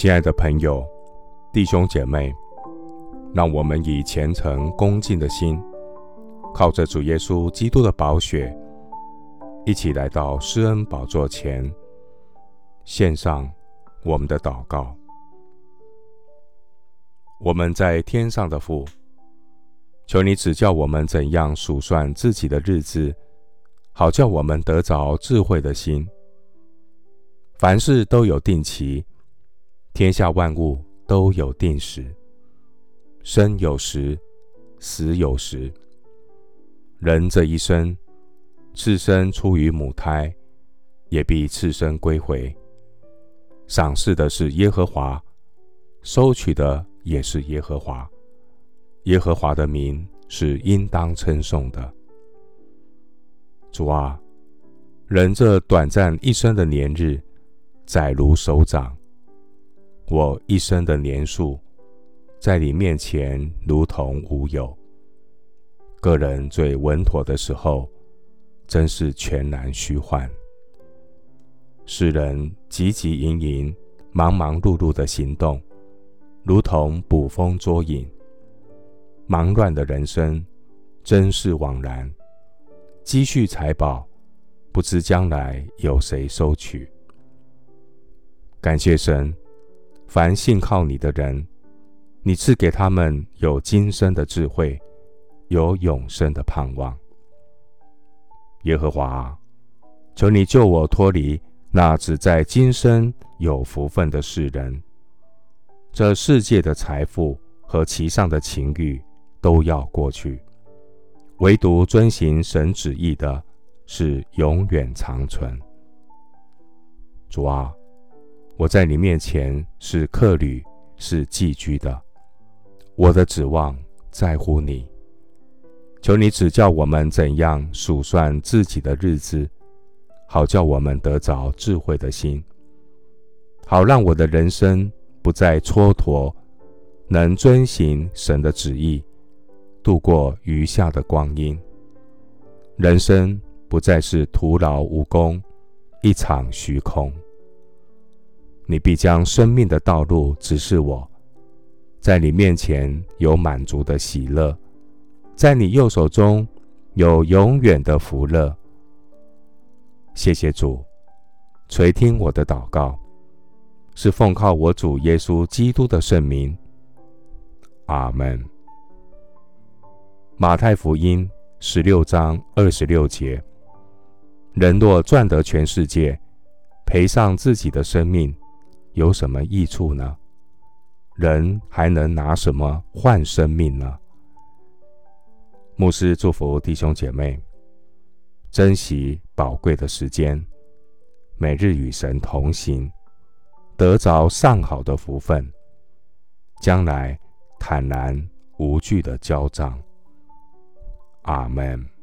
亲爱的朋友、弟兄姐妹，让我们以虔诚恭敬的心，靠着主耶稣基督的宝血，一起来到施恩宝座前，献上我们的祷告。我们在天上的父，求你指教我们怎样数算自己的日子，好叫我们得着智慧的心。凡事都有定期，天下万物都有定时。生有时，死有时。人这一生，次生出于母胎，也必次生归回。赏赐的是耶和华，收取的。也是耶和华，耶和华的名是应当称颂的。主啊，人这短暂一生的年日，载如手掌；我一生的年数，在你面前如同无有。个人最稳妥的时候，真是全然虚幻。世人汲汲营营、忙忙碌碌的行动。如同捕风捉影，忙乱的人生，真是枉然。积蓄财宝，不知将来有谁收取。感谢神，凡信靠你的人，你赐给他们有今生的智慧，有永生的盼望。耶和华，求你救我脱离那只在今生有福分的世人。这世界的财富和其上的情欲都要过去，唯独遵行神旨意的，是永远长存。主啊，我在你面前是客旅，是寄居的，我的指望在乎你。求你指教我们怎样数算自己的日子，好叫我们得着智慧的心，好让我的人生。不再蹉跎，能遵行神的旨意，度过余下的光阴。人生不再是徒劳无功，一场虚空。你必将生命的道路指示我，在你面前有满足的喜乐，在你右手中有永远的福乐。谢谢主，垂听我的祷告。是奉靠我主耶稣基督的圣名，阿门。马太福音十六章二十六节：人若赚得全世界，赔上自己的生命，有什么益处呢？人还能拿什么换生命呢？牧师祝福弟兄姐妹，珍惜宝贵的时间，每日与神同行。得着上好的福分，将来坦然无惧的交账。阿门。